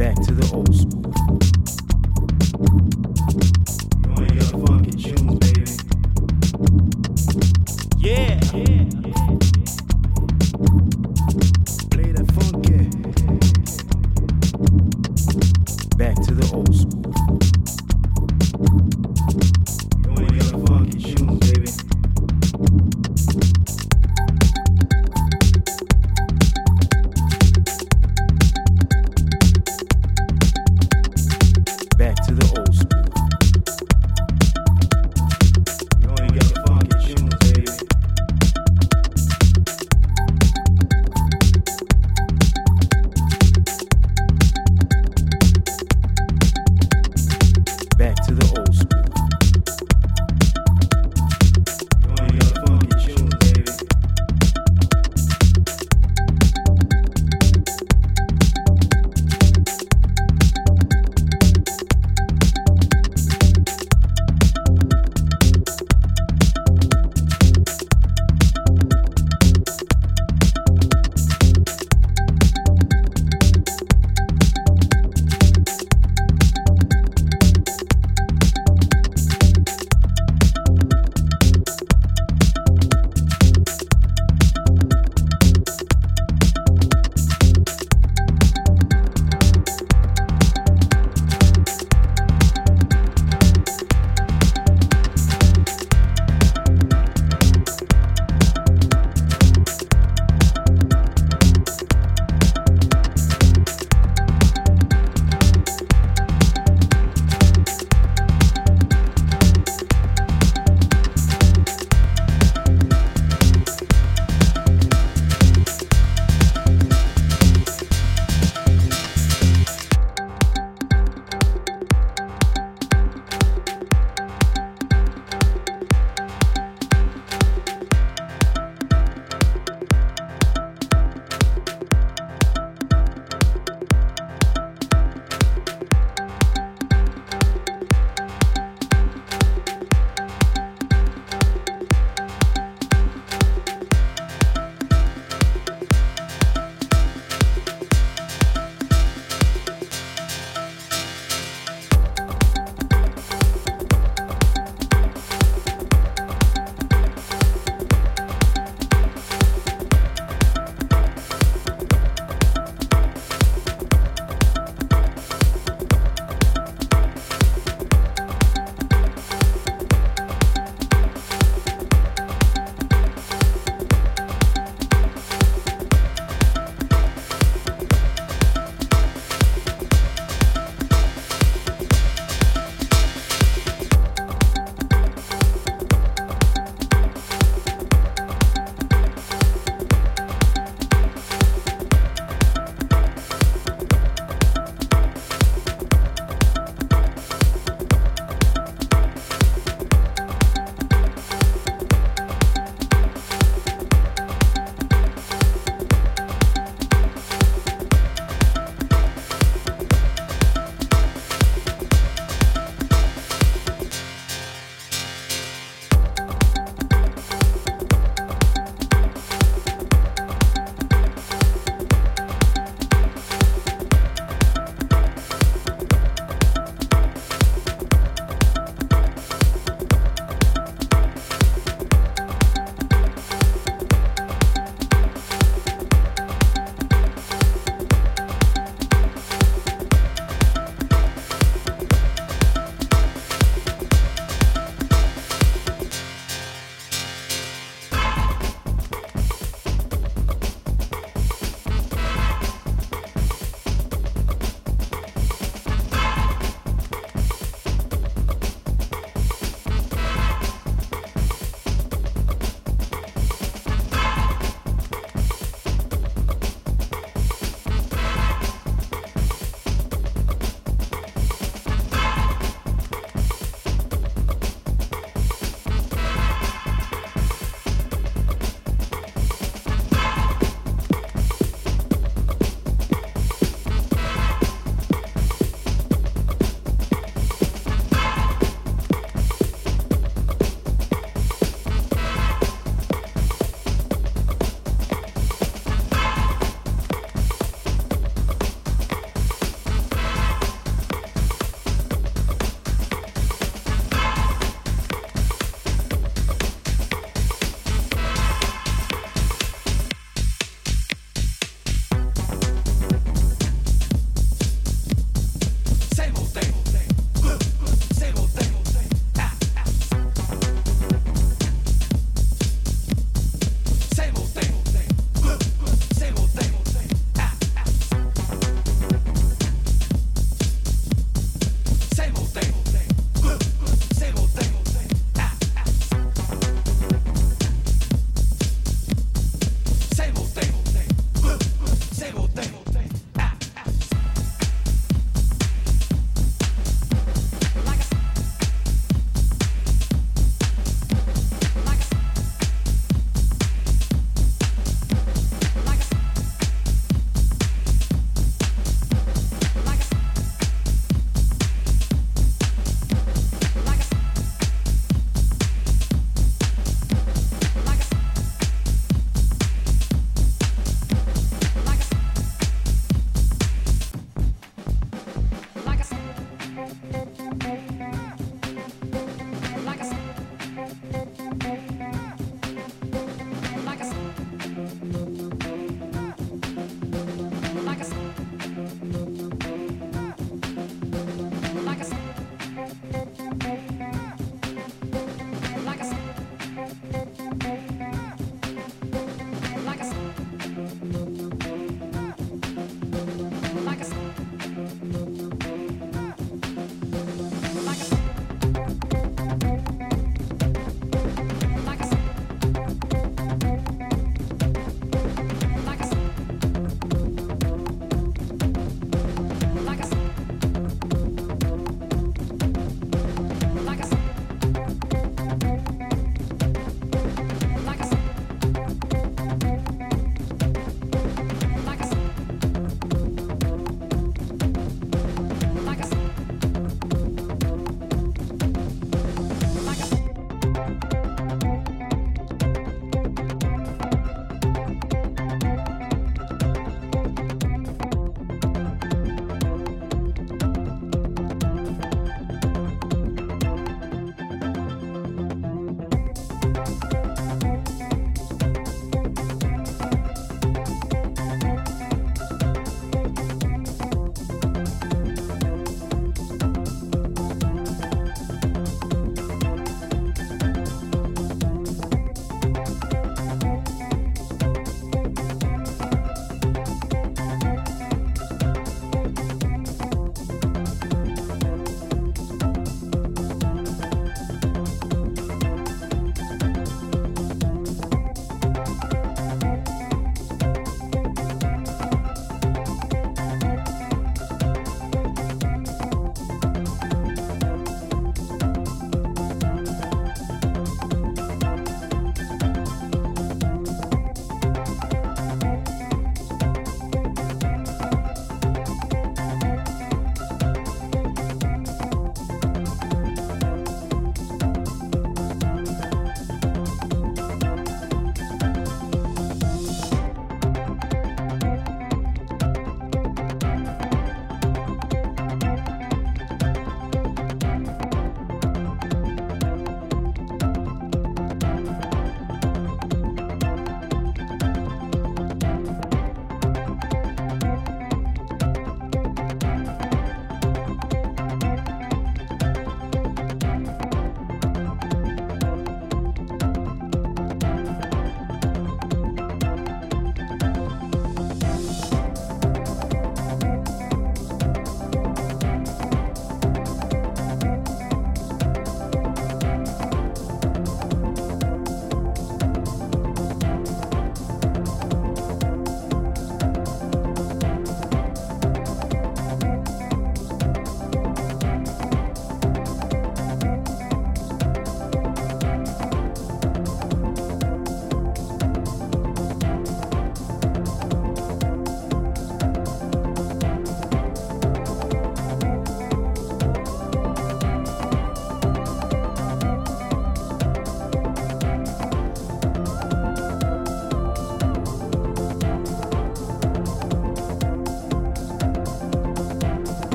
back to the old school.